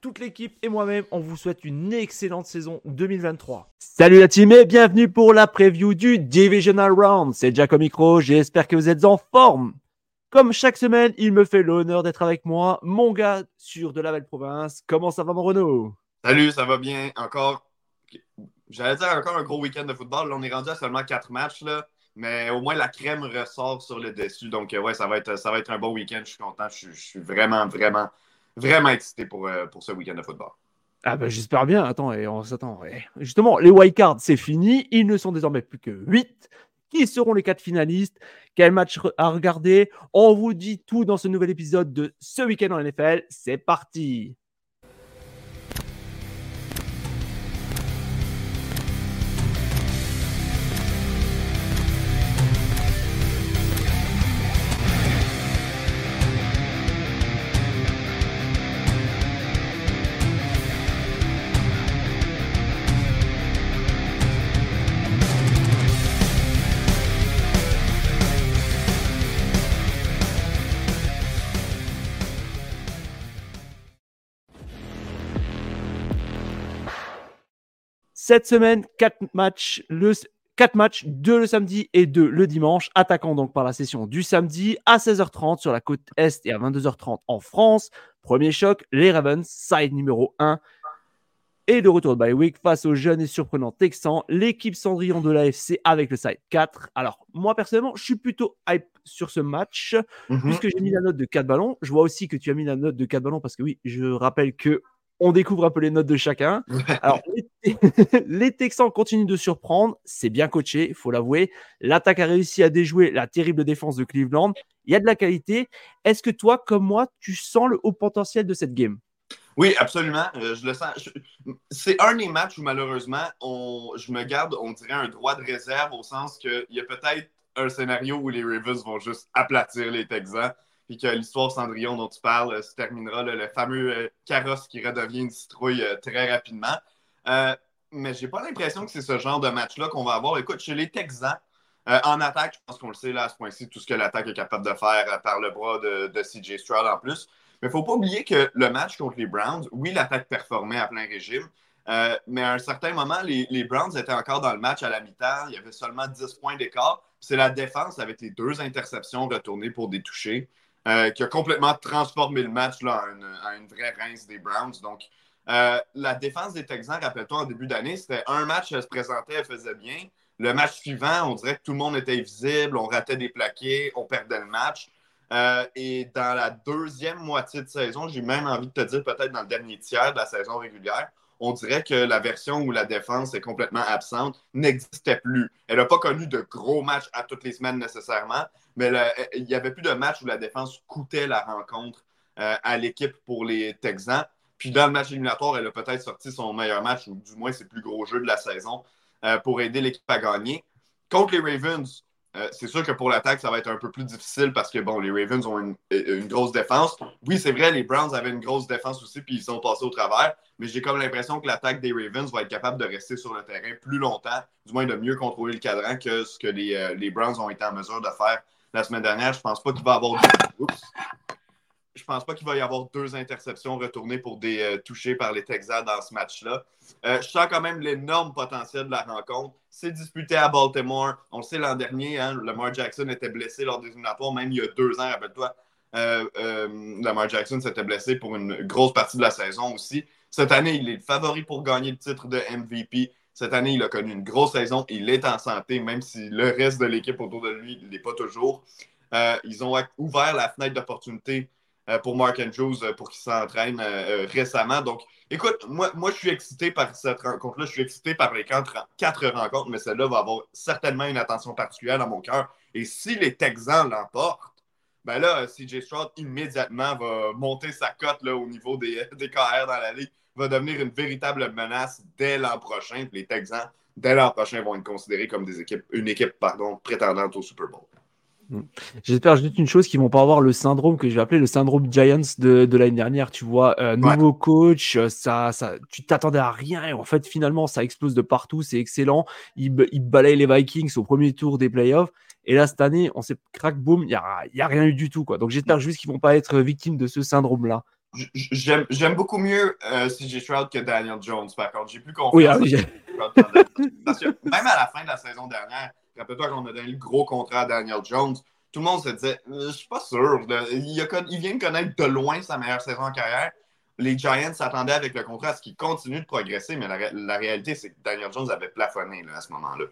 toute l'équipe et moi-même, on vous souhaite une excellente saison 2023. Salut la team et bienvenue pour la preview du Divisional Round. C'est Jack au micro, j'espère que vous êtes en forme. Comme chaque semaine, il me fait l'honneur d'être avec moi, mon gars sur de la belle province. Comment ça va mon Renaud? Salut, ça va bien. Encore, j'allais dire encore un gros week-end de football. on est rendu à seulement quatre matchs, là. mais au moins la crème ressort sur le dessus. Donc, ouais, ça va être, ça va être un bon week-end. Je suis content. je suis vraiment, vraiment vraiment excité pour, euh, pour ce week-end de football. Ah ben j'espère bien. Attends, et on s'attend. Justement, les wildcards, c'est fini. Ils ne sont désormais plus que 8. Qui seront les quatre finalistes? Quel match à regarder? On vous dit tout dans ce nouvel épisode de ce week-end en NFL. C'est parti Cette semaine, 4 matchs, le, 4 matchs, 2 le samedi et 2 le dimanche, attaquant donc par la session du samedi à 16h30 sur la côte Est et à 22h30 en France. Premier choc, les Ravens, side numéro 1. Et le retour de bye week face au jeune et surprenant Texan, l'équipe Cendrillon de l'AFC avec le side 4. Alors, moi personnellement, je suis plutôt hype sur ce match, mhm. puisque j'ai mis la note de 4 ballons. Je vois aussi que tu as mis la note de 4 ballons parce que oui, je rappelle que on découvre un peu les notes de chacun. Alors, les, Texans continuent de surprendre. C'est bien coaché, il faut l'avouer. L'attaque a réussi à déjouer la terrible défense de Cleveland. Il y a de la qualité. Est-ce que toi, comme moi, tu sens le haut potentiel de cette game? Oui, absolument. Euh, je le sens. C'est un des matchs où malheureusement, on, je me garde, on dirait, un droit de réserve au sens qu'il y a peut-être un scénario où les Ravens vont juste aplatir les Texans puis que l'histoire Cendrillon dont tu parles euh, se terminera, le fameux euh, carrosse qui redevient une citrouille euh, très rapidement. mais j'ai pas l'impression que c'est ce genre de match-là qu'on va avoir. Écoute, chez les Texans, en attaque, je pense qu'on le sait là à ce point-ci, tout ce que l'attaque est capable de faire par le bras de, CJ Stroud en plus. Mais il ne faut pas oublier que le match contre les Browns, oui, l'attaque performait à plein régime, mais à un certain moment, les, Browns étaient encore dans le match à la mi-temps. Il y avait seulement 10 points d'écart. C'est la défense avec les deux interceptions retournées pour des touchés euh, qui a complètement transformé le match là, en, une, vraie rince des Browns. Donc, euh, la défense des Texans, rappelle-toi, en début d'année, c'était un match, elle se présentait, elle faisait bien. Le match suivant, on dirait que tout le monde était visible, on ratait des plaqués, on perdait le match. Euh, et dans la deuxième moitié de saison, j'ai même envie de te dire peut-être dans le dernier tiers de la saison régulière, on dirait que la version où la défense est complètement absente n'existait plus. Elle n'a pas connu de gros matchs à toutes les semaines nécessairement, mais il n'y avait plus de match où la défense coûtait la rencontre euh, à l'équipe pour les Texans. Puis dans le match éliminatoire, elle a peut-être sorti son meilleur match, ou du moins ses plus gros jeux de la saison, euh, pour aider l'équipe à gagner. Contre les Ravens, euh, c'est sûr que pour l'attaque, ça va être un peu plus difficile parce que bon, les Ravens ont une, grosse défense. Oui, c'est vrai, les Browns avaient une grosse défense aussi, puis ils sont passés au travers. Mais j'ai comme l'impression que l'attaque des Ravens va être capable de rester sur le terrain plus longtemps, du moins de mieux contrôler le cadran que ce que les, euh, les Browns ont été en mesure de faire la semaine dernière. Je pense pas qu'il va avoir. Oups je pense pas qu'il va y avoir deux interceptions retournées pour des euh, touchés par les Texans dans ce match-là. Euh, je sens quand même l'énorme potentiel de la rencontre. C'est disputé à Baltimore. On le sait l'an dernier, hein, Lamar Jackson était blessé lors des éliminatoires, même il y a deux ans, rappelle-toi. Euh, Lamar Jackson s'était blessé pour une grosse partie de la saison aussi. Cette année, il est le favori pour gagner le titre de MVP. Cette année, il a connu une grosse saison. Il est en santé, même si le reste de l'équipe autour de lui ne l'est pas toujours. ils ont ouvert la fenêtre d'opportunité pour Mark Andrews euh, pour qu'il s'entraîne euh, récemment. Donc, écoute, moi, moi, je suis excité par cette rencontre-là. Je suis excité par les quatre, quatre rencontres, mais celle-là va avoir certainement une attention particulière dans mon cœur. Et si les Texans l'emportent, ben là, CJ Stroud immédiatement va monter sa cote là, au niveau des, des KR dans la ligue, va devenir une véritable menace dès l'an prochain. Les Texans, dès l'an prochain, vont être considérés comme des équipes, une équipe pardon, prétendante au Super Bowl. J'espère juste une chose qu'ils vont pas avoir le syndrome que je vais appeler le syndrome Giants de, de l'année dernière. Tu vois, euh, nouveau coach, euh, ça, ça, tu t'attendais à rien et en fait finalement ça explose de partout, c'est excellent. Ils, ils balayent les Vikings au premier tour des playoffs et là cette année on s'est crack boom, il y a, y a, rien eu du tout quoi. Donc j'espère juste qu'ils vont pas être victimes de ce syndrome là. J'aime beaucoup mieux euh, CJ Stroud que Daniel Jones par contre. J'ai plus confiance. Oui, Parce que même à la fin de la saison dernière Rappelle-toi qu'on a donné le gros contrat à Daniel Jones. Tout le monde se disait, euh, je suis pas sûr. Il, vient de connaître de loin sa meilleure saison en carrière. Les Giants s'attendaient avec le contrat à ce qu'il continue de progresser, mais la, réalité, c'est que Daniel Jones avait plafonné à ce moment-là.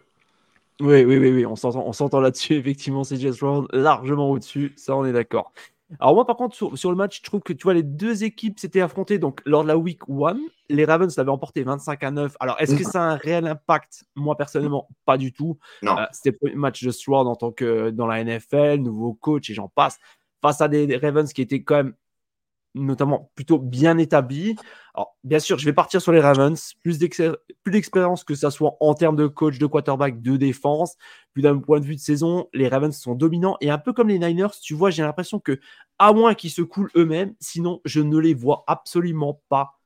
Oui, oui, oui, oui, on s'entend là-dessus. Effectivement, c'est Jess largement au-dessus. Ça, on est d'accord. Alors moi, par contre, sur, le match, je trouve que tu vois, les deux équipes s'étaient affrontées donc lors de la week 1. Les Ravens l'avaient emporté 25 à 9. Alors, est-ce que ça a un réel impact? Moi, personnellement, pas du tout. Non. Euh, c'était le match de Stroud en tant que dans la NFL, nouveau coach et j'en passe. Face à des Ravens qui étaient quand même notamment plutôt bien établi. Alors, bien sûr, je vais partir sur les Ravens, plus d'expérience que ça soit en termes de coach, de quarterback, de défense. Plus d'un point de vue de saison, les Ravens sont dominants. Et un peu comme les Niners, tu vois, j'ai l'impression que, à moins qu'ils se coulent eux-mêmes, sinon, je ne les vois absolument pas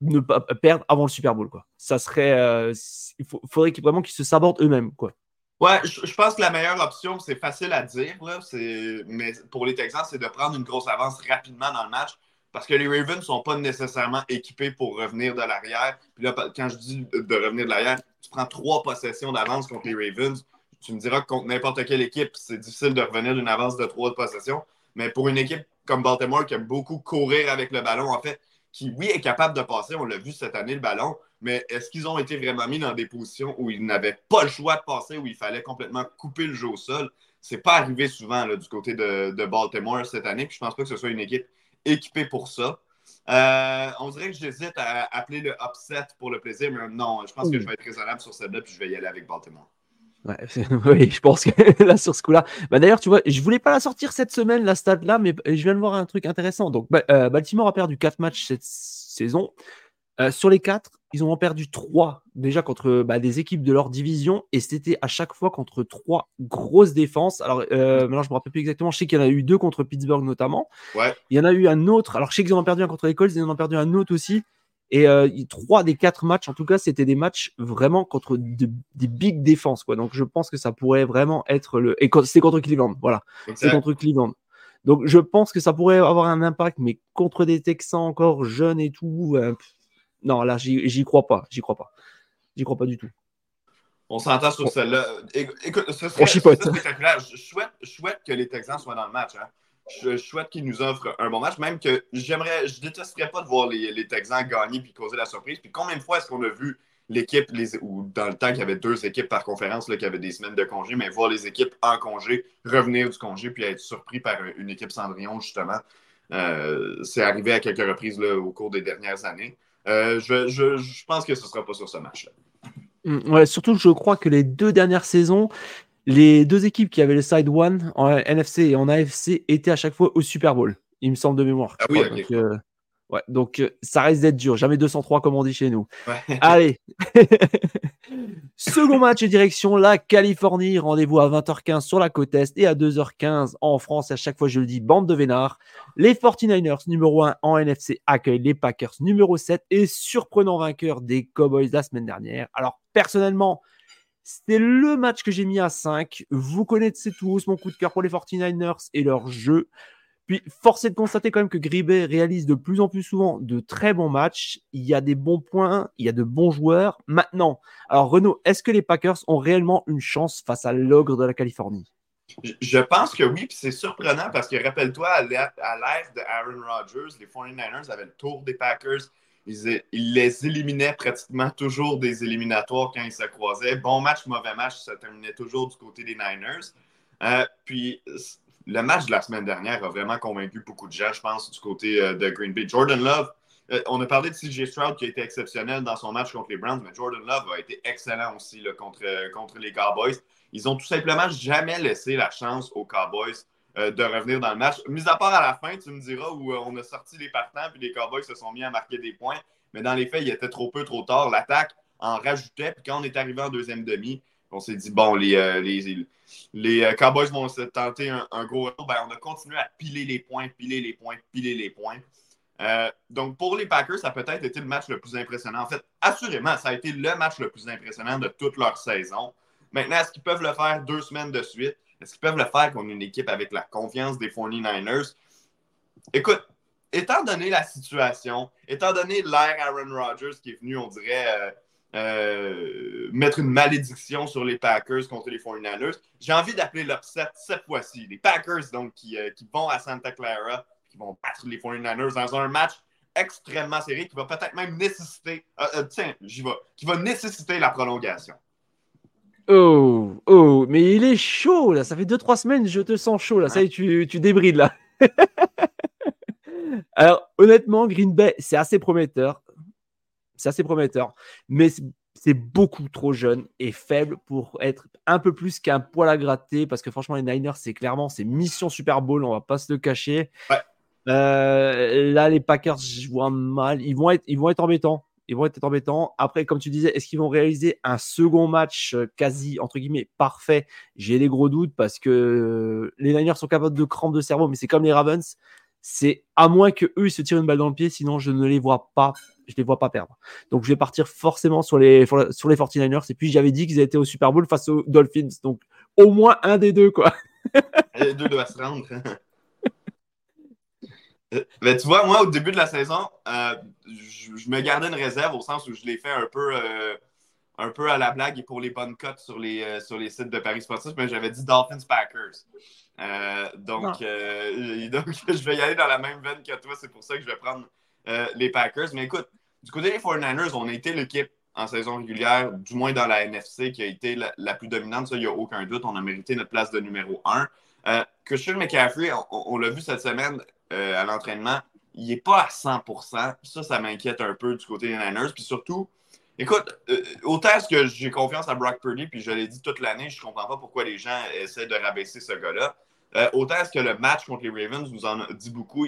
ne pas perdre avant le Super Bowl. Quoi. Ça serait. Euh, il faudrait vraiment qu'ils se sabordent eux-mêmes. quoi. Ouais, je, pense que la meilleure option, c'est facile à dire, là, mais pour les Texans, c'est de prendre une grosse avance rapidement dans le match parce que les Ravens ne sont pas nécessairement équipés pour revenir de l'arrière. Puis là, quand je dis de revenir de l'arrière, tu prends trois possessions d'avance contre les Ravens. Tu me diras que contre n'importe quelle équipe, c'est difficile de revenir d'une avance de trois possessions. Mais pour une équipe comme Baltimore qui aime beaucoup courir avec le ballon, en fait, qui, oui, est capable de passer, on l'a vu cette année, le ballon, mais est-ce qu'ils ont été vraiment mis dans des positions où ils n'avaient pas le choix de passer, où il fallait complètement couper le jeu au sol? C'est pas arrivé souvent là, du côté de, Baltimore cette année, puis je pense pas que ce soit une équipe équipée pour ça. Euh, on dirait que j'hésite à appeler le upset pour le plaisir, mais non, je pense que je vais être raisonnable sur celle-là, puis je vais y aller avec Baltimore. Ouais, oui, je pense que là, sur ce coup-là. Bah, D'ailleurs, tu vois, je voulais pas la sortir cette semaine, la stade-là, mais je viens de voir un truc intéressant. Donc, euh, Baltimore a perdu 4 matchs cette saison. Euh, sur les 4, ils ont perdu trois déjà contre bah, des équipes de leur division et c'était à chaque fois contre trois grosses défenses. Alors euh, maintenant je me rappelle plus exactement, je sais qu'il y en a eu deux contre Pittsburgh notamment. Ouais. Il y en a eu un autre, alors je sais qu'ils en ont perdu un contre les Colts, ils en ont perdu un autre aussi. Et euh, trois des quatre matchs, en tout cas, c'était des matchs vraiment contre des big défenses. Quoi. Donc je pense que ça pourrait vraiment être le. Et c'est contre Cleveland, voilà. C'est contre Cleveland. Donc je pense que ça pourrait avoir un impact, mais contre des Texans encore jeunes et tout, euh, non, là, j'y crois pas. J'y crois pas. J'y crois pas du tout. On s'entend sur celle-là. Écoute, ce serait, spectaculaire. Je souhaite, je souhaite que les Texans soient dans le match. Hein. Je, souhaite qu'ils nous offrent un bon match. Même que j'aimerais, je détesterais pas de voir les, les Texans gagner puis causer la surprise. Puis combien de fois est-ce qu'on a vu l'équipe, ou dans le temps qu'il y avait deux équipes par conférence, là, qui avaient des semaines de congé, mais voir les équipes en congé revenir du congé puis être surpris par une équipe Cendrillon, justement. Euh, c'est arrivé à quelques reprises là, au cours des dernières années. Euh, je, pense que ce ne sera pas sur ce match-là. Mm, ouais, surtout, je crois que les deux dernières saisons, les deux équipes qui avaient le side one en NFC et en AFC étaient à chaque fois au Super Bowl, il me semble de mémoire. Ah oui, ok. Euh, Ouais, donc euh, ça reste d'être dur. Jamais 203 comme on dit chez nous. Allez. Second match et direction la Californie. Rendez-vous à 20h15 sur la côte Est et à 2h15 en France. À chaque fois, je le dis, bande de vénards. Les 49ers, numéro 1 en NFC, accueillent les Packers, numéro 7 et surprenant vainqueur des Cowboys la semaine dernière. Alors, personnellement, c'était le match que j'ai mis à 5. Vous connaissez tous mon coup de cœur pour les 49ers et leur jeu. Puis, force est de constater quand même que Gribet réalise de plus en plus souvent de très bons matchs. Il y a des bons points, il y a de bons joueurs. Maintenant, alors Renaud, est-ce que les Packers ont réellement une chance face à l'ogre de la Californie? Je pense que oui, puis c'est surprenant parce que rappelle-toi, à l'ère de Aaron Rodgers, les 49ers avaient le tour des Packers. Ils, les éliminaient pratiquement toujours des éliminatoires quand ils se croisaient. Bon match, mauvais match, ça terminait toujours du côté des Niners. Euh, puis le match de la semaine dernière a vraiment convaincu beaucoup de gens, je pense, du côté euh, de Green Bay. Jordan Love, euh, on a parlé de CJ Stroud qui a été exceptionnel dans son match contre les Browns, mais Jordan Love a été excellent aussi contre, contre les Cowboys. Ils ont tout simplement jamais laissé la chance aux Cowboys de revenir dans le match. Mis à part à la fin, tu me diras où on a sorti les partants puis les Cowboys se sont mis à marquer des points. Mais dans les faits, il était trop peu, trop tard. L'attaque en rajoutait. Puis quand on est arrivé en deuxième demi, on s'est dit, bon, les, euh, les, les, euh, Cowboys vont se tenter un, gros retour. Ben, on a continué à piler les points, piler les points, piler les points. Euh, donc, pour les Packers, ça a peut-être été le match le plus impressionnant. En fait, assurément, ça a été le match le plus impressionnant de toute leur saison. Maintenant, est-ce qu'ils peuvent le faire deux semaines de suite? Est-ce qu'ils peuvent le faire contre une équipe avec la confiance des 49ers? Écoute, étant donné la situation, étant donné l'ère Aaron Rodgers qui est venu, on dirait, euh, mettre une malédiction sur les Packers contre les 49ers. J'ai envie d'appeler l'upset cette fois-ci. Les Packers, donc, qui, euh, qui, vont à Santa Clara, qui vont battre les 49ers dans un match extrêmement serré qui va peut-être même nécessiter, euh, tiens, j'y vais, qui va nécessiter la prolongation. Oh, oh, mais il est chaud là. Ça fait 2-3 semaines, je te sens chaud là. Ça y est, tu, tu débrides là. Alors, honnêtement, Green Bay, c'est assez prometteur c'est assez prometteur, mais c'est beaucoup trop jeune et faible pour être un peu plus qu'un poil à gratter parce que franchement les Niners c'est clairement c'est mission Super Bowl on va pas se le cacher euh, là les Packers je vois mal ils vont être ils vont être embêtants ils vont être embêtants après comme tu disais est-ce qu'ils vont réaliser un second match euh, quasi entre guillemets parfait? J'ai des gros doutes parce que euh, les Niners sont capables de crampes de cerveau mais c'est comme les Ravens c'est à moins que eux ils se tirent une balle dans le pied sinon je ne les vois pas je les vois pas perdre. Donc je vais partir forcément sur les, sur les 49ers. Et puis j'avais dit qu'ils étaient au Super Bowl face aux Dolphins. Donc au moins un des deux, quoi. les deux doivent se rendre. Mais tu vois, moi, au début de la saison, euh, je, me gardais une réserve au sens où je l'ai fait un peu, euh, un peu à la blague et pour les bonnes cotes sur les, euh, sur les sites de Paris Sportif, mais j'avais dit Dolphins Packers. donc, donc, je vais y aller dans la même veine que toi. C'est pour ça que je vais prendre euh, les Packers. Mais écoute, du côté des 49ers, on a été l'équipe en saison régulière, du moins dans la NFC, qui a été la, plus dominante. Ça, il n'y a aucun doute. On a mérité notre place de numéro 1. Euh, Christian McCaffrey, on, l'a vu cette semaine euh, à l'entraînement, il n'est pas à 100% Ça, ça m'inquiète un peu du côté des Niners. Puis surtout, écoute, euh, autant est-ce que j'ai confiance à Brock Purdy, puis je l'ai dit toute l'année, je ne comprends pas pourquoi les gens essaient de rabaisser ce gars-là. autant est-ce que le match contre les Ravens nous en dit beaucoup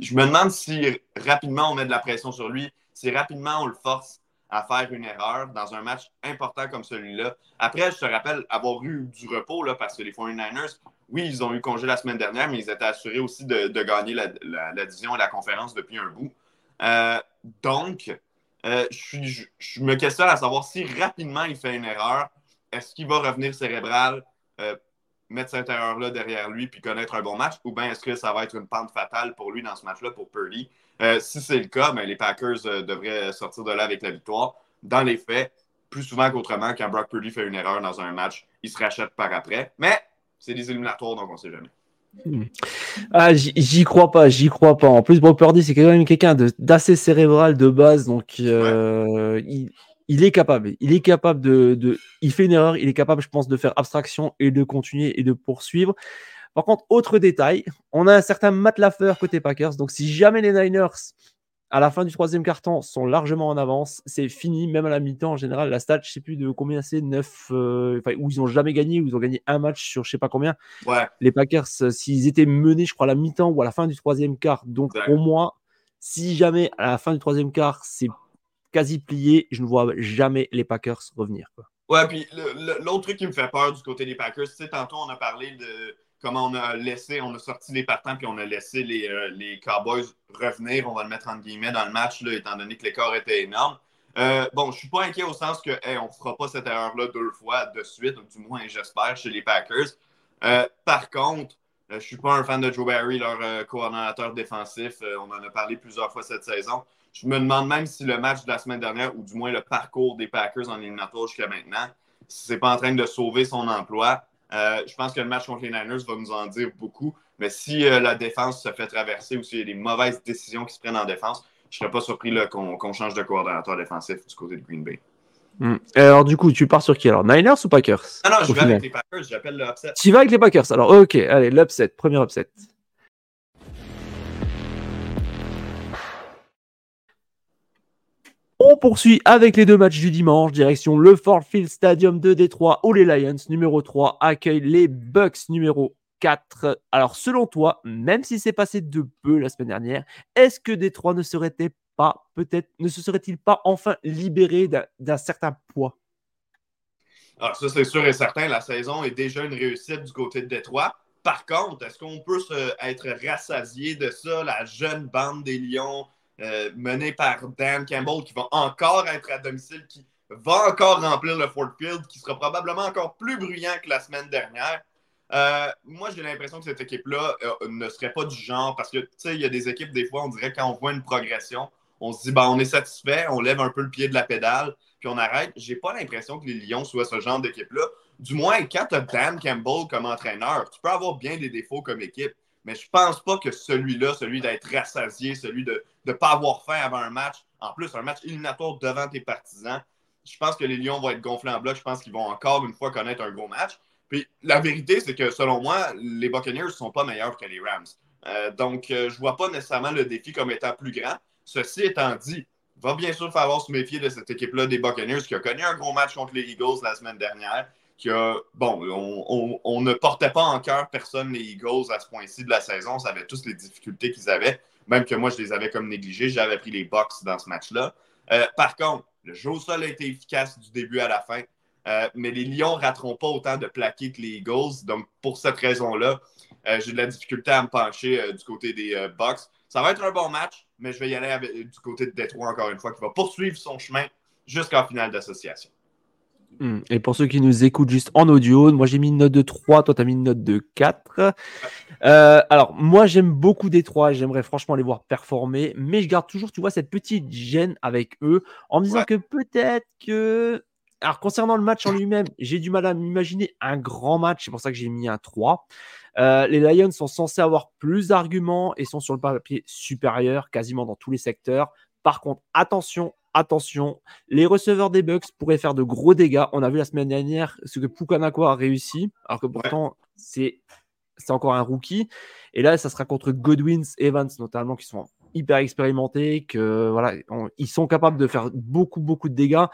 je me demande si rapidement on met de la pression sur lui, si rapidement on le force à faire une erreur dans un match important comme celui-là. Après, je te rappelle avoir eu du repos là, parce que les 49ers, oui, ils ont eu congé la semaine dernière, mais ils étaient assurés aussi de, gagner la, division et la conférence depuis un bout. Euh, donc, euh, je, me questionne à savoir si rapidement il fait une erreur, est-ce qu'il va revenir cérébral? Euh, mettre cette erreur-là derrière lui puis connaître un bon match, ou bien est-ce que ça va être une pente fatale pour lui dans ce match-là, pour Purdy? Euh, si c'est le cas, ben, les Packers euh, devraient sortir de là avec la victoire. Dans les faits, plus souvent qu'autrement, quand Brock Purdy fait une erreur dans un match, il se rachète par après. Mais c'est des éliminatoires, donc on ne sait jamais. Hmm. Ah, j'y crois pas, j'y crois pas. En plus, Brock Purdy, c'est quand même quelqu'un d'assez cérébral de base, donc euh, il, il est capable. Il est capable de, Il fait une erreur. Il est capable, je pense, de faire abstraction et de continuer et de poursuivre. Par contre, autre détail, on a un certain Matt côté Packers. Donc, si jamais les Niners, à la fin du troisième quart-temps, sont largement en avance, c'est fini. Même à la mi-temps, en général, la stat, je sais plus de combien c'est, 9, euh, enfin, où ils ont jamais gagné, où ils ont gagné un match sur je sais pas combien. Les Packers, euh, s'ils étaient menés, je crois, à la mi-temps ou à la fin du troisième quart. Donc, au moins, si jamais à la fin du troisième quart, c'est quasi plié. Je ne vois jamais les Packers revenir. Quoi. Ouais, puis l'autre truc qui me fait peur du côté des Packers, sais, tantôt on a parlé de comment on a laissé, on a sorti les partants, puis on a laissé les, euh, les Cowboys revenir, on va le mettre en guillemets dans le match, là, étant donné que l'écart était énorme. Euh, bon, je ne suis pas inquiet au sens que on ne fera pas cette erreur-là deux fois de suite, du moins j'espère, chez les Packers. Euh, par contre, je ne suis pas un fan de Joe Barry, leur coordonnateur défensif. on en a parlé plusieurs fois cette saison. Je me demande même si le match de la semaine dernière, ou du moins le parcours des Packers en éliminatoire jusqu'à maintenant, si c'est pas en train de sauver son emploi. Euh, je pense que le match contre les Niners va nous en dire beaucoup. Mais si euh, la défense se fait traverser ou s'il y a des mauvaises décisions qui se prennent en défense, je ne serais pas surpris qu'on change de coordonnateur défensif du côté de Green Bay. Hmm. Alors, du coup, tu pars sur qui alors? Niners ou Packers? Non, non, je vais avec les Packers, j'appelle le upset. Tu vas avec les Packers alors, ok, allez, l'upset, premier upset. On poursuit avec les deux matchs du dimanche, direction le Ford Field Stadium de Détroit où les Lions numéro 3 accueillent les Bucks numéro 4. Alors, selon toi, même si c'est passé de peu la semaine dernière, est-ce que Détroit ne serait pas, peut-être, ne se serait-il pas enfin libéré d'un certain poids? Alors, ah, ça, c'est sûr et certain. La saison est déjà une réussite du côté de Détroit. Par contre, est-ce qu'on peut être rassasié de ça, la jeune bande des Lions euh, menée par Dan Campbell qui va encore être à domicile, qui va encore remplir le Fort Field, qui sera probablement encore plus bruyant que la semaine dernière? Euh, moi, j'ai l'impression que cette équipe-là euh, ne serait pas du genre parce que, tu sais, il y a des équipes, des fois, on dirait quand on voit une progression, on se dit, ben, on est satisfait, on lève un peu le pied de la pédale, puis on arrête. J'ai pas l'impression que les Lions soient ce genre d'équipe-là. Du moins, quand tu as Dan Campbell comme entraîneur, tu peux avoir bien des défauts comme équipe, mais je pense pas que celui-là, celui d'être rassasié, celui de ne pas avoir faim avant un match, en plus, un match éliminatoire devant tes partisans, je pense que les Lions vont être gonflés en bloc. Je pense qu'ils vont encore une fois connaître un gros match. Puis la vérité, c'est que selon moi, les Buccaneers ne sont pas meilleurs que les Rams. Euh, donc, euh, je ne vois pas nécessairement le défi comme étant plus grand. Ceci étant dit, va bien sûr falloir se méfier de cette équipe-là des Buccaneers qui a connu un gros match contre les Eagles la semaine dernière. Bon, on, ne portait pas en cœur personne les Eagles à ce point-ci de la saison. On savait tous les difficultés qu'ils avaient. Même que moi, je les avais comme négligés. J'avais pris les Bucks dans ce match-là. Euh, par contre, le jeu au sol a été efficace du début à la fin. Euh, mais les Lions ne rateront pas autant de plaqués que les Eagles. Donc, pour cette raison-là, euh, j'ai de la difficulté à me pencher du côté des Bucks. Ça va être un bon match, mais je vais y aller du côté de Détroit encore une fois, qui va poursuivre son chemin jusqu'en finale d'association. Hmm. Et pour ceux qui nous écoutent juste en audio, moi j'ai mis une note de 3, toi tu as mis une note de 4. alors, moi j'aime beaucoup Détroit, j'aimerais franchement les voir performer, mais je garde toujours, tu vois, cette petite gêne avec eux en me disant que peut-être que alors, concernant le match en lui-même, j'ai du mal à m'imaginer un grand match. C'est pour ça que j'ai mis un 3. Euh, les Lions sont censés avoir plus d'arguments et sont sur le papier supérieur quasiment dans tous les secteurs. Par contre, attention, attention, les receveurs des Bucks pourraient faire de gros dégâts. On a vu la semaine dernière ce que Pukanako a réussi, alors que pourtant, c'est encore un rookie. Et là, ça sera contre Godwins, Evans notamment, qui sont hyper expérimentés, que voilà, ils sont capables de faire beaucoup beaucoup de dégâts.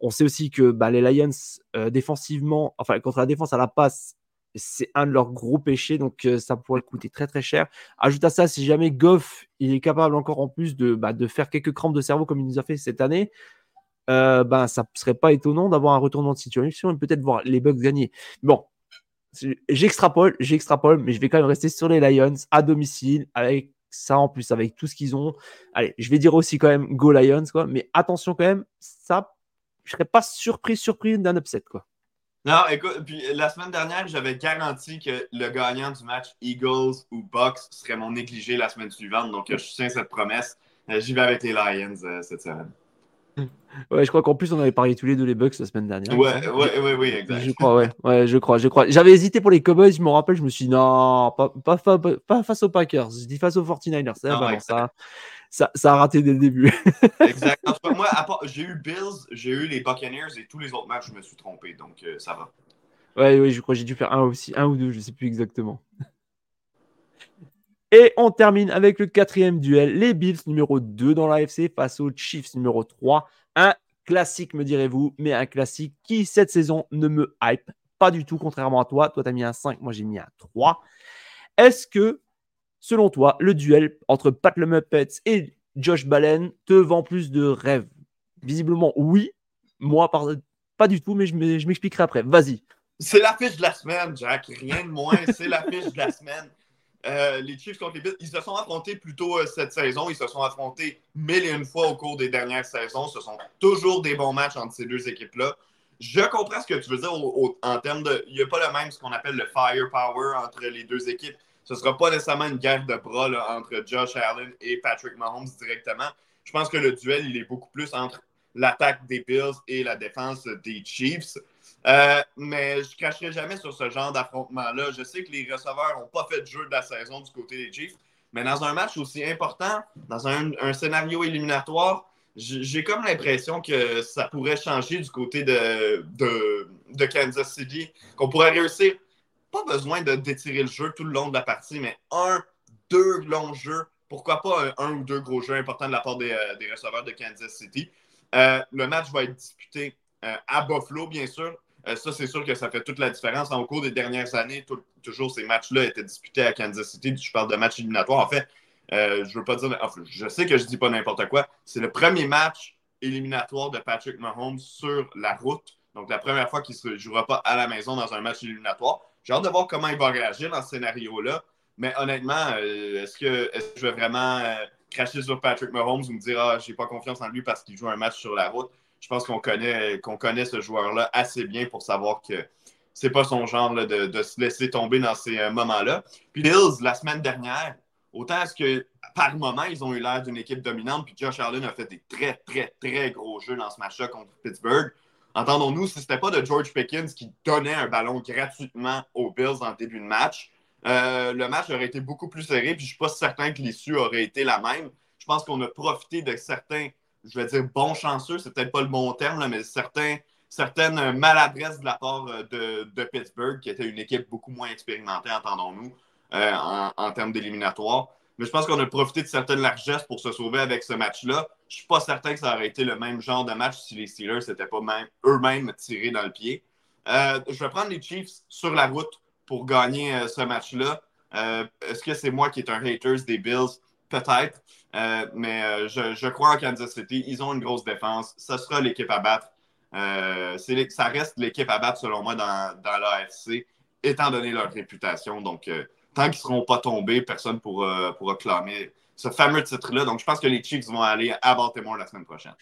On sait aussi que bah, les Lions euh, défensivement, enfin contre la défense à la passe, c'est un de leurs gros péchés, donc ça pourrait coûter très très cher. Ajoute à ça, si jamais Goff il est capable encore en plus de, bah, faire quelques crampes de cerveau comme il nous a fait cette année, euh, ça serait pas étonnant d'avoir un retournement de situation et peut-être voir les Bucks gagner. Bon, j'extrapole, j'extrapole, mais je vais quand même rester sur les Lions à domicile avec ça en plus avec tout ce qu'ils ont. Allez, je vais dire aussi quand même Go Lions, quoi. Mais attention quand même, ça, je serais pas surpris, surpris d'un upset, quoi. Non, écoute, puis la semaine dernière, j'avais garanti que le gagnant du match Eagles ou Bucks serait mon négligé la semaine suivante. Donc, je tiens cette promesse. Euh, j'y vais avec les Lions euh, cette semaine. Ouais, je crois qu'en plus on avait parlé tous les deux les Bucks la semaine dernière. Ouais, ouais, ouais, ouais, exact. Je crois, ouais, ouais, je crois, je crois. J'avais hésité pour les Cowboys, je me rappelle, je me suis dit non, pas, pas, pas, face aux Packers, je dis face aux 49ers. ça, ça, ça, a raté dès le début. exact. moi, j'ai eu Bills, j'ai eu les Buccaneers et tous les autres matchs, je me suis trompé, donc euh, ça va. Ouais, ouais, je crois que j'ai dû faire un aussi, un ou deux, je sais plus exactement. Et on termine avec le quatrième duel. Les Bills numéro 2 dans l'AFC face aux Chiefs numéro 3. Un classique, me direz-vous, mais un classique qui, cette saison, ne me hype pas du tout, contrairement à toi. Toi, tu as mis un 5, moi, j'ai mis un 3. Est-ce que, selon toi, le duel entre Pat le et Josh Ballen te vend plus de rêves? Visiblement, oui. Moi, pas du tout, mais je m'expliquerai après. Vas-y. C'est l'affiche de la semaine, Jack. Rien de moins. C'est l'affiche de la semaine. Euh, les Chiefs contre les Bills, ils se sont affrontés plutôt euh, cette saison. Ils se sont affrontés mille et une fois au cours des dernières saisons. Ce sont toujours des bons matchs entre ces deux équipes-là. Je comprends ce que tu veux dire en termes de. Il n'y a pas le même ce qu'on appelle le firepower entre les deux équipes. Ce ne sera pas nécessairement une guerre de bras entre Josh Allen et Patrick Mahomes directement. Je pense que le duel, il est beaucoup plus entre l'attaque des Bills et la défense des Chiefs. Euh, mais je ne cracherai jamais sur ce genre d'affrontement-là. Je sais que les receveurs n'ont pas fait de jeu de la saison du côté des Chiefs, mais dans un match aussi important, dans un, scénario éliminatoire, j'ai comme l'impression que ça pourrait changer du côté de, de, Kansas City, qu'on pourrait réussir. Pas besoin d'étirer le jeu tout le long de la partie, mais un, deux longs jeux, pourquoi pas un, ou deux gros jeux importants de la part des, euh, receveurs de Kansas City. Euh, le match va être disputé à Buffalo, bien sûr. Euh, ça, c'est sûr que ça fait toute la différence. Au cours des dernières années, toujours ces matchs-là étaient disputés à Kansas City. Je parle de matchs éliminatoires. En fait, euh, je veux pas dire. je sais que je dis pas n'importe quoi. C'est le premier match éliminatoire de Patrick Mahomes sur la route. Donc, la première fois qu'il ne se jouera pas à la maison dans un match éliminatoire. J'ai hâte de voir comment il va réagir dans ce scénario-là. Mais honnêtement, euh, est-ce que, je vais vraiment cracher sur Patrick Mahomes ou me dire Ah, j'ai pas confiance en lui parce qu'il joue un match sur la route? je pense qu'on connaît, connaît ce joueur-là assez bien pour savoir que c'est pas son genre de, se laisser tomber dans ces euh, moments-là. Puis Bills, la semaine dernière, autant est-ce que par moment, ils ont eu l'air d'une équipe dominante, puis Josh Allen a fait des très, très, très gros jeux dans ce match-là contre Pittsburgh. Entendons-nous, si ce n'était pas de George Pickens qui donnait un ballon gratuitement aux Bills en début de match, euh, le match aurait été beaucoup plus serré, puis je ne suis pas certain que l'issue aurait été la même. Je pense qu'on a profité de certains je vais dire bon chanceux, c'est peut-être pas le bon terme, mais certains, certaines maladresses de la part euh, de, Pittsburgh, qui était une équipe beaucoup moins expérimentée, entendons-nous, euh, en, termes d'éliminatoire. Mais je pense qu'on a profité de certaines largesses pour se sauver avec ce match-là. Je suis pas certain que ça aurait été le même genre de match si les Steelers n'étaient pas eux-mêmes tirés dans le pied. Euh, je vais prendre les Chiefs sur la route pour gagner ce match-là. Est-ce que c'est moi qui est un hater des Bills? Peut-être. Euh, mais euh, je, crois en Kansas City. Ils ont une grosse défense. Ce sera l'équipe à battre. Euh, ça reste l'équipe à battre, selon moi, dans, dans l'AFC, étant donné leur réputation. Donc, tant qu'ils ne seront pas tombés, personne ne pourra, pourra clamer ce fameux titre-là. Donc, je pense que les Chiefs vont aller à Baltimore la semaine prochaine.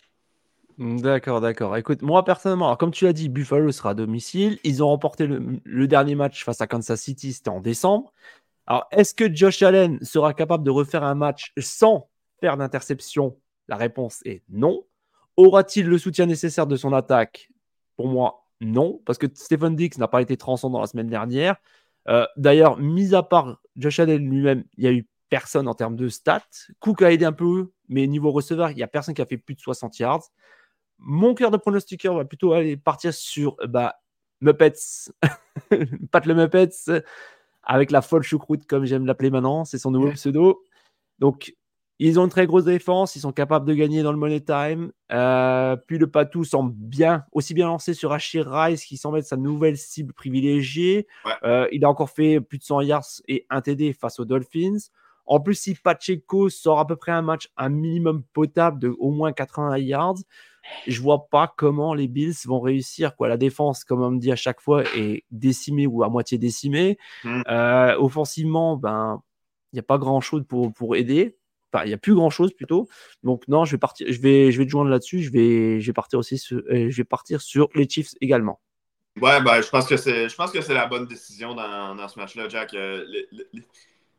D'accord, d'accord. Écoute, moi personnellement, comme tu l'as dit, Buffalo sera à domicile. Ils ont remporté le dernier match face à Kansas City, c'était en décembre. Alors, est-ce que Josh Allen sera capable de refaire un match sans faire d'interception? La réponse est non. Aura-t-il le soutien nécessaire de son attaque? Pour moi, non, parce que Stephen Dix n'a pas été transcendant la semaine dernière. Euh, d'ailleurs, mis à part Josh Allen lui-même, il n'y a eu personne en termes de stats. Cook a aidé un peu, mais niveau receveur, il n'y a personne qui a fait plus de 60 yards. Mon cœur de pronostiqueur va plutôt aller partir sur bah, Muppets, Pat le Muppets, avec la folle choucroute, comme j'aime l'appeler maintenant. C'est son nouveau pseudo. Donc, ils ont une très grosse défense. Ils sont capables de gagner dans le money time. Euh, puis le Patou semble bien, aussi bien lancé sur Ashir Rice, qui semble être sa nouvelle cible privilégiée. Euh, il a encore fait plus de 100 yards et un TD face aux Dolphins. En plus, si Pacheco sort à peu près un match un minimum potable de au moins 80 yards, je vois pas comment les Bills vont réussir. Quoi. La défense, comme on me dit à chaque fois, est décimée ou à moitié décimée. Mm. Euh, offensivement, ben, il n'y a pas grand-chose pour, pour aider. Il n'y a plus grand-chose plutôt. Donc non, je vais partir, je vais, je vais te joindre là-dessus. Je vais, je vais partir aussi, sur, euh, je vais partir sur les Chiefs également. Ouais, ben, je pense que c'est, je pense que c'est la bonne décision dans, dans ce match-là, Jack. Euh,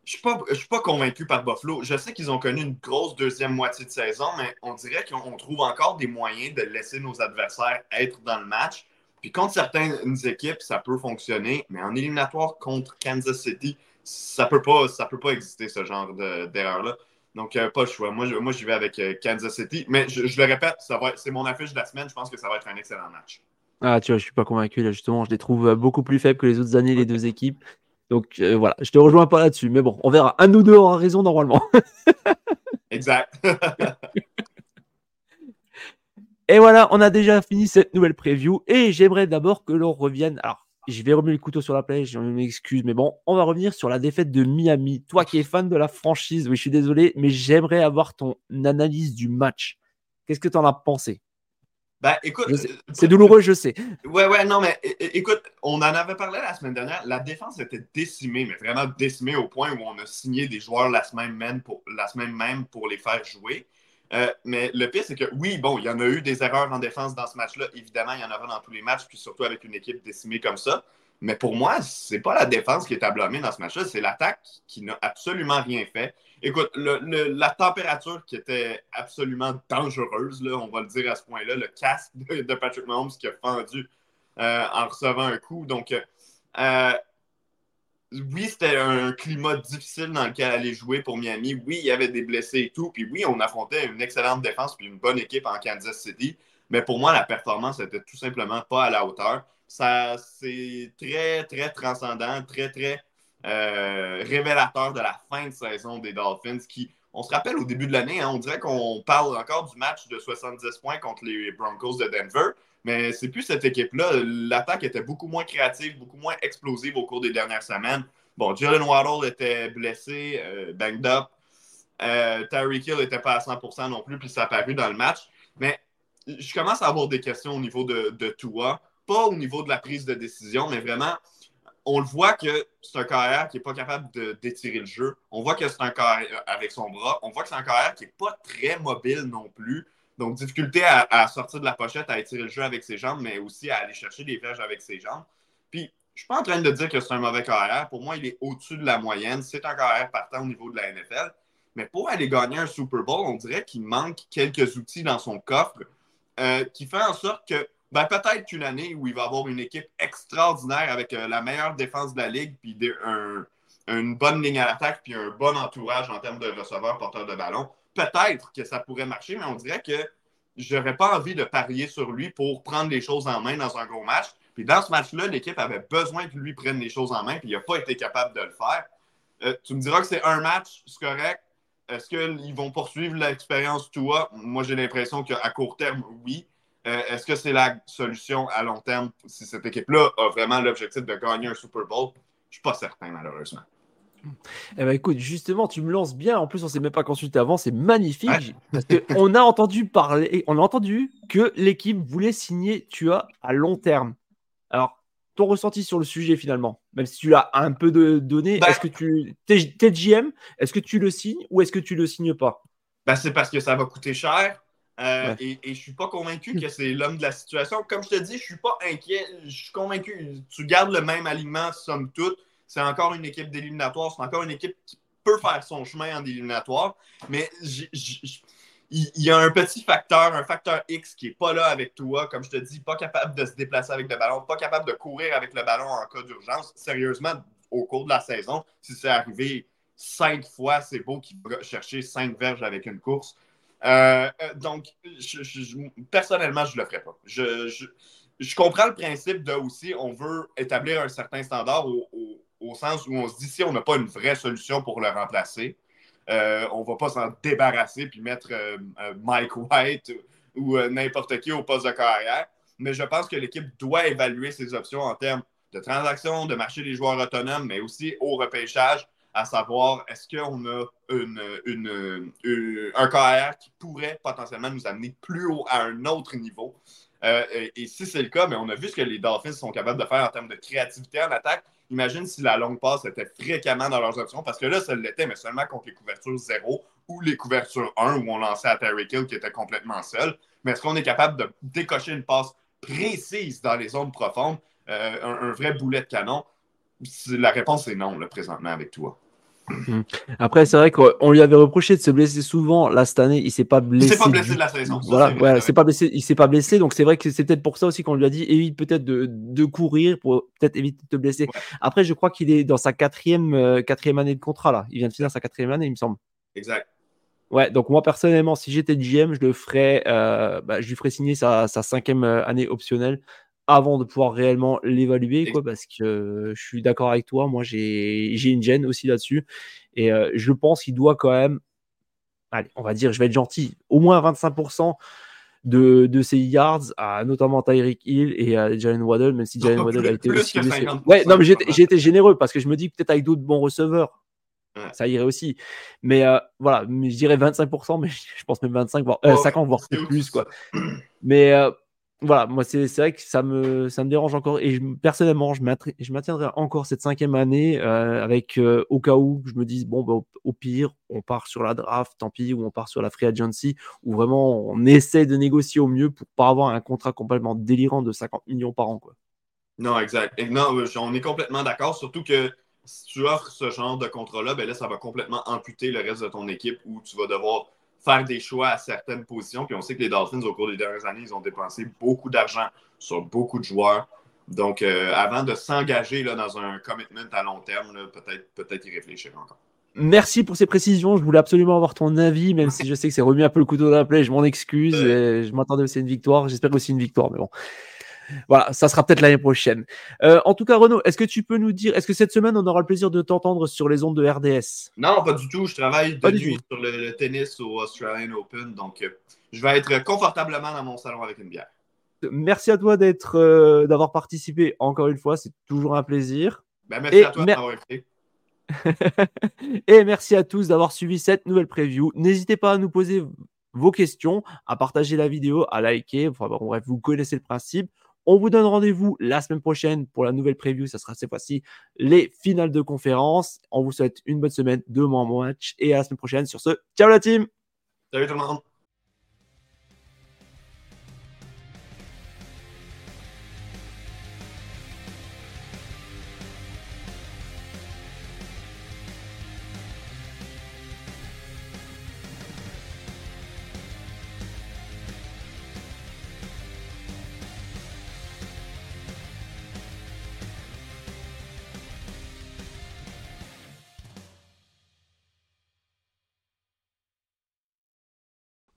je ne suis, pas convaincu par Buffalo. Je sais qu'ils ont connu une grosse deuxième moitié de saison, mais on dirait qu'on trouve encore des moyens de laisser nos adversaires être dans le match. Puis contre certaines équipes, ça peut fonctionner, mais en éliminatoire contre Kansas City, ça ne peut, peut pas exister ce genre d'erreur-là. Donc, euh, pas le choix. Moi, moi j'y vais avec euh, Kansas City. Mais je, le répète, c'est mon affiche de la semaine. Je pense que ça va être un excellent match. Ah, tu vois, je suis pas convaincu. Là, justement, je les trouve euh, beaucoup plus faibles que les autres années, les deux équipes. Donc euh, voilà, je te rejoins pas là-dessus, mais bon, on verra. Un ou deux aura raison normalement. exact. et voilà, on a déjà fini cette nouvelle preview et j'aimerais d'abord que l'on revienne. Alors, je vais remettre le couteau sur la plaie, je m'excuse, mais bon, on va revenir sur la défaite de Miami. Toi qui es fan de la franchise, oui, je suis désolé, mais j'aimerais avoir ton analyse du match. Qu'est-ce que tu en as pensé? Ben, écoute. Euh, c'est douloureux, je sais. Ouais, ouais, non, mais écoute, on en avait parlé la semaine dernière. La défense était décimée, mais vraiment décimée au point où on a signé des joueurs la semaine même pour, la semaine même pour les faire jouer. Euh, mais le pire, c'est que oui, bon, il y en a eu des erreurs en défense dans ce match-là. Évidemment, il y en aura dans tous les matchs, puis surtout avec une équipe décimée comme ça. Mais pour moi, c'est pas la défense qui est à blâmer dans ce match-là, c'est l'attaque qui n'a absolument rien fait. Écoute, la température qui était absolument dangereuse, là, on va le dire à ce point-là, le casque de, Patrick Mahomes qui a fendu euh, en recevant un coup. Donc, euh, oui, c'était un climat difficile dans lequel aller jouer pour Miami. Oui, il y avait des blessés et tout. Puis oui, on affrontait une excellente défense puis une bonne équipe en Kansas City. Mais pour moi, la performance n'était tout simplement pas à la hauteur. Ça, c'est très, très transcendant, très, très euh, révélateur de la fin de saison des Dolphins qui, on se rappelle au début de l'année, hein, on dirait qu'on parle encore du match de 70 points contre les Broncos de Denver, mais c'est plus cette équipe-là. L'attaque était beaucoup moins créative, beaucoup moins explosive au cours des dernières semaines. Bon, Jalen Waddle était blessé, euh, banged up. Euh, Tyreek n'était pas à 100% non plus, puis ça a apparu dans le match. Mais je commence à avoir des questions au niveau de, de Tua, pas au niveau de la prise de décision, mais vraiment, on le voit que c'est un carrière qui n'est pas capable d'étirer le jeu. On voit que c'est un carrière avec son bras. On voit que c'est un carrière qui n'est pas très mobile non plus. Donc, difficulté à, sortir de la pochette, à étirer le jeu avec ses jambes, mais aussi à aller chercher des verges avec ses jambes. Puis, je ne suis pas en train de dire que c'est un mauvais carrière. Pour moi, il est au-dessus de la moyenne. C'est un carrière partant au niveau de la NFL. Mais pour aller gagner un Super Bowl, on dirait qu'il manque quelques outils dans son coffre euh, qui fait en sorte que ben, peut-être qu'une année où il va avoir une équipe extraordinaire avec euh, la meilleure défense de la ligue, puis une bonne ligne à l'attaque, puis un bon entourage en termes de receveurs porteurs de ballon, peut-être que ça pourrait marcher, mais on dirait que je n'aurais pas envie de parier sur lui pour prendre les choses en main dans un gros match. Puis dans ce match-là, l'équipe avait besoin que lui prenne les choses en main, puis il n'a pas été capable de le faire. Euh, tu me diras que c'est un match, c'est correct. Est-ce qu'ils vont poursuivre l'expérience toi? Moi, j'ai l'impression qu'à court terme, oui. Euh, est-ce que c'est la solution à long terme si cette équipe-là a vraiment l'objectif de gagner un Super Bowl? Je ne suis pas certain, malheureusement. Eh ben écoute, justement, tu me lances bien. En plus, on s'est même pas consulté avant. C'est magnifique parce qu'on a entendu parler, on a entendu que l'équipe voulait signer Tua à long terme. Alors, ton ressenti sur le sujet finalement, même si tu l'as un peu de donné, bah est-ce que tu t'es GM, est-ce que tu le signes ou est-ce que tu le signes pas? Ben, c'est parce que ça va coûter cher. Euh, et, je ne suis pas convaincu que c'est l'homme de la situation. Comme je te dis, je ne suis pas inquiet. Je suis convaincu. Tu gardes le même aliment, somme toute. C'est encore une équipe d'éliminatoire. C'est encore une équipe qui peut faire son chemin en éliminatoire. Mais il y a un petit facteur, un facteur X qui n'est pas là avec toi. Comme je te dis, pas capable de se déplacer avec le ballon, pas capable de courir avec le ballon en cas d'urgence. Sérieusement, au cours de la saison, si c'est arrivé cinq fois, c'est beau qu'il va chercher cinq verges avec une course. Euh, euh, donc, personnellement, je ne le ferai pas. Je, comprends le principe de aussi, on veut établir un certain standard au, sens où on se dit si on n'a pas une vraie solution pour le remplacer, euh, on ne va pas s'en débarrasser puis mettre Mike White ou n'importe qui au poste de carrière. Mais je pense que l'équipe doit évaluer ses options en termes de transactions, de marché des joueurs autonomes, mais aussi au repêchage à savoir est-ce qu'on a un KR qui pourrait potentiellement nous amener plus haut à un autre niveau? Euh, et, si c'est le cas, mais on a vu ce que les Dolphins sont capables de faire en termes de créativité en attaque. Imagine si la longue passe était fréquemment dans leurs options, parce que là, ça l'était, mais seulement contre les couvertures 0 ou les couvertures 1 où on lançait à Terry Hill qui était complètement seul. Mais est-ce qu'on est capable de décocher une passe précise dans les zones profondes, euh, un, vrai boulet de canon? La réponse est non, là, présentement, avec toi. Hmm. Après, c'est vrai qu'on lui avait reproché de se blesser souvent. Là, cette année, il s'est pas blessé. Il s'est pas blessé de la saison. voilà, c'est pas blessé. Il s'est pas blessé. Donc, c'est vrai que c'est peut-être pour ça aussi qu'on lui a dit évite peut-être de, de, courir pour peut-être éviter de te blesser. Après, je crois qu'il est dans sa quatrième, euh, quatrième année de contrat. Là. Il vient de finir sa quatrième année, il me semble. Exact. Ouais, donc moi personnellement, si j'étais GM, je le ferais, euh, bah, je lui ferais signer sa, sa cinquième euh, année optionnelle avant de pouvoir réellement l'évaluer, quoi, parce que je suis d'accord avec toi. Moi, j'ai une gêne aussi là-dessus. Et euh, je pense qu'il doit quand même, allez, on va dire, je vais être gentil, au moins 25% de, de ses yards, à notamment Tyreek Hill et à Jalen Waddle, même si Jalen Waddle a été aussi Ouais, non, mais j'ai été généreux parce que je me dis peut-être avec d'autres bons receveurs, ça irait aussi. Mais euh, voilà, je dirais 25%, mais je pense même 25, voire 50, voire plus, quoi. Mais euh, voilà, moi c'est vrai que ça me, ça me dérange encore et personnellement je, je maintiendrai encore cette cinquième année euh, avec euh, au cas où je me dise bon bah, au, pire on part sur la draft, tant pis, ou on part sur la free agency où vraiment on essaie de négocier au mieux pour pas avoir un contrat complètement délirant de 50 millions par an quoi. Non exact, non on est complètement d'accord, surtout que si tu offres ce genre de contrat-là, ben là ça va complètement amputer le reste de ton équipe où tu vas devoir faire des choix à certaines positions. Puis on sait que les Dolphins, au cours des dernières années, ils ont dépensé beaucoup d'argent sur beaucoup de joueurs. Donc, euh, avant de s'engager dans un commitment à long terme, peut-être peut y réfléchir encore. Merci pour ces précisions. Je voulais absolument avoir ton avis, même si je sais que c'est remis un peu le couteau dans la plaie. Je m'en excuse. je m'attendais aussi à une victoire. J'espère aussi une victoire, mais bon. Voilà, ça sera peut-être l'année prochaine. Euh, en tout cas, Renaud, est-ce que tu peux nous dire, est-ce que cette semaine, on aura le plaisir de t'entendre sur les ondes de RDS Non, pas du tout. Je travaille de nuit sur le, tennis au Australian Open, donc euh, je vais être confortablement dans mon salon avec une bière. Merci à toi d'être, euh, d'avoir participé encore une fois. C'est toujours un plaisir. Ben, merci à toi d'avoir été. Et merci à tous d'avoir suivi cette nouvelle preview. N'hésitez pas à nous poser vos questions, à partager la vidéo, à liker. Enfin, bref, vous connaissez le principe. On vous donne rendez-vous la semaine prochaine pour la nouvelle preview. Ça sera cette fois-ci les finales de conférence. On vous souhaite une bonne semaine de mon match et à la semaine prochaine. Sur ce, ciao la team. Salut tout le monde.